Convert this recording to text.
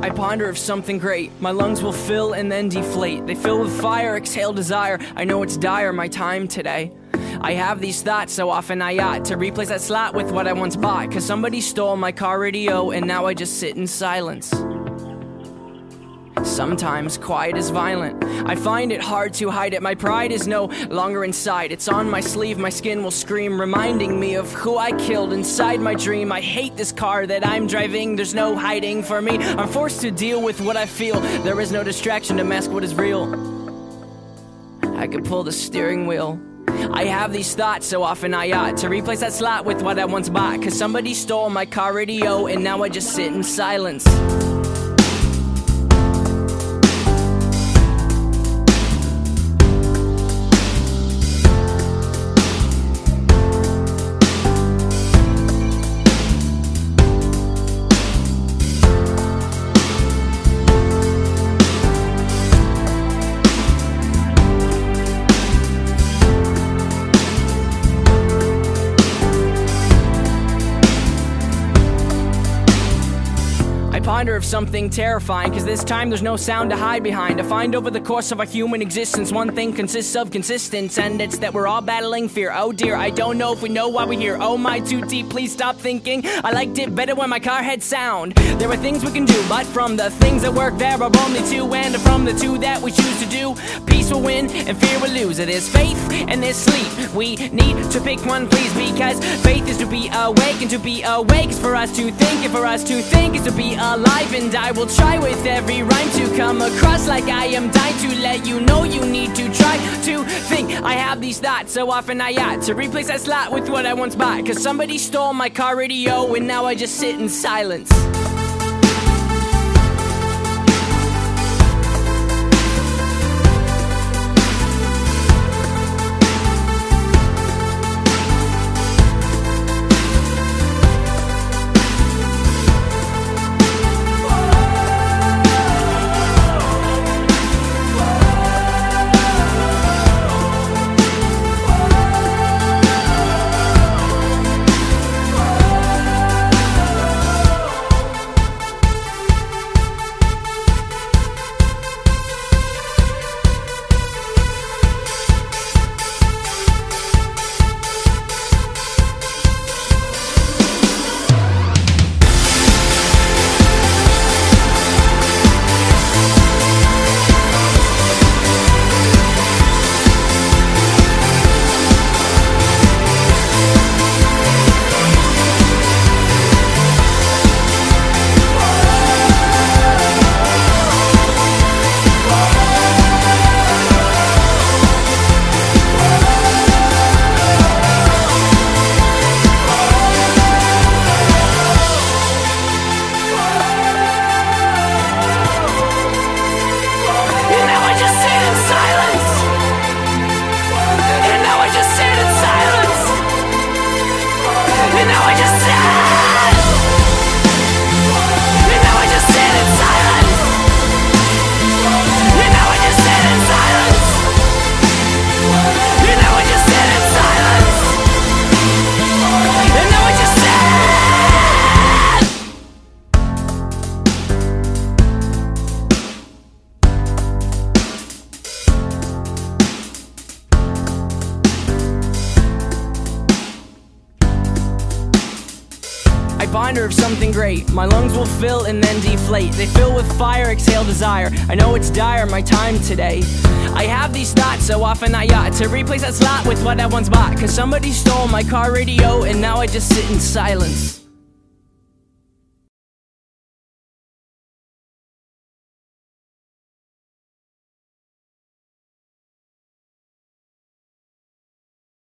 I ponder of something great. My lungs will fill and then deflate. They fill with fire, exhale desire. I know it's dire, my time today. I have these thoughts so often I ought to replace that slot with what I once bought. Cause somebody stole my car radio and now I just sit in silence. Sometimes quiet is violent. I find it hard to hide it. My pride is no longer inside. It's on my sleeve, my skin will scream, reminding me of who I killed inside my dream. I hate this car that I'm driving. There's no hiding for me. I'm forced to deal with what I feel. There is no distraction to mask what is real. I could pull the steering wheel. I have these thoughts so often I ought to replace that slot with what I once bought. Cause somebody stole my car radio and now I just sit in silence. I ponder of something terrifying, cause this time there's no sound to hide behind. To find over the course of our human existence, one thing consists of consistence, and it's that we're all battling fear. Oh dear, I don't know if we know why we're here. Oh my, too deep, please stop thinking. I liked it better when my car had sound. There are things we can do, but from the things that work, there are only two, and from the two that we choose to do, peace will win and fear will lose. It is faith and there's sleep. We need to pick one, please, because faith is to be awake, and to be awake is for us to think, and for us to think is to be alive and I will try with every rhyme to come across like I am dying to let you know you need to try to think. I have these thoughts so often I ought to replace that slot with what I once bought. Cause somebody stole my car radio and now I just sit in silence I ponder of something great. My lungs will fill and then deflate. They fill with fire, exhale desire. I know it's dire, my time today. I have these thoughts so often I ought to replace that slot with what I once bought. Cause somebody stole my car radio and now I just sit in silence.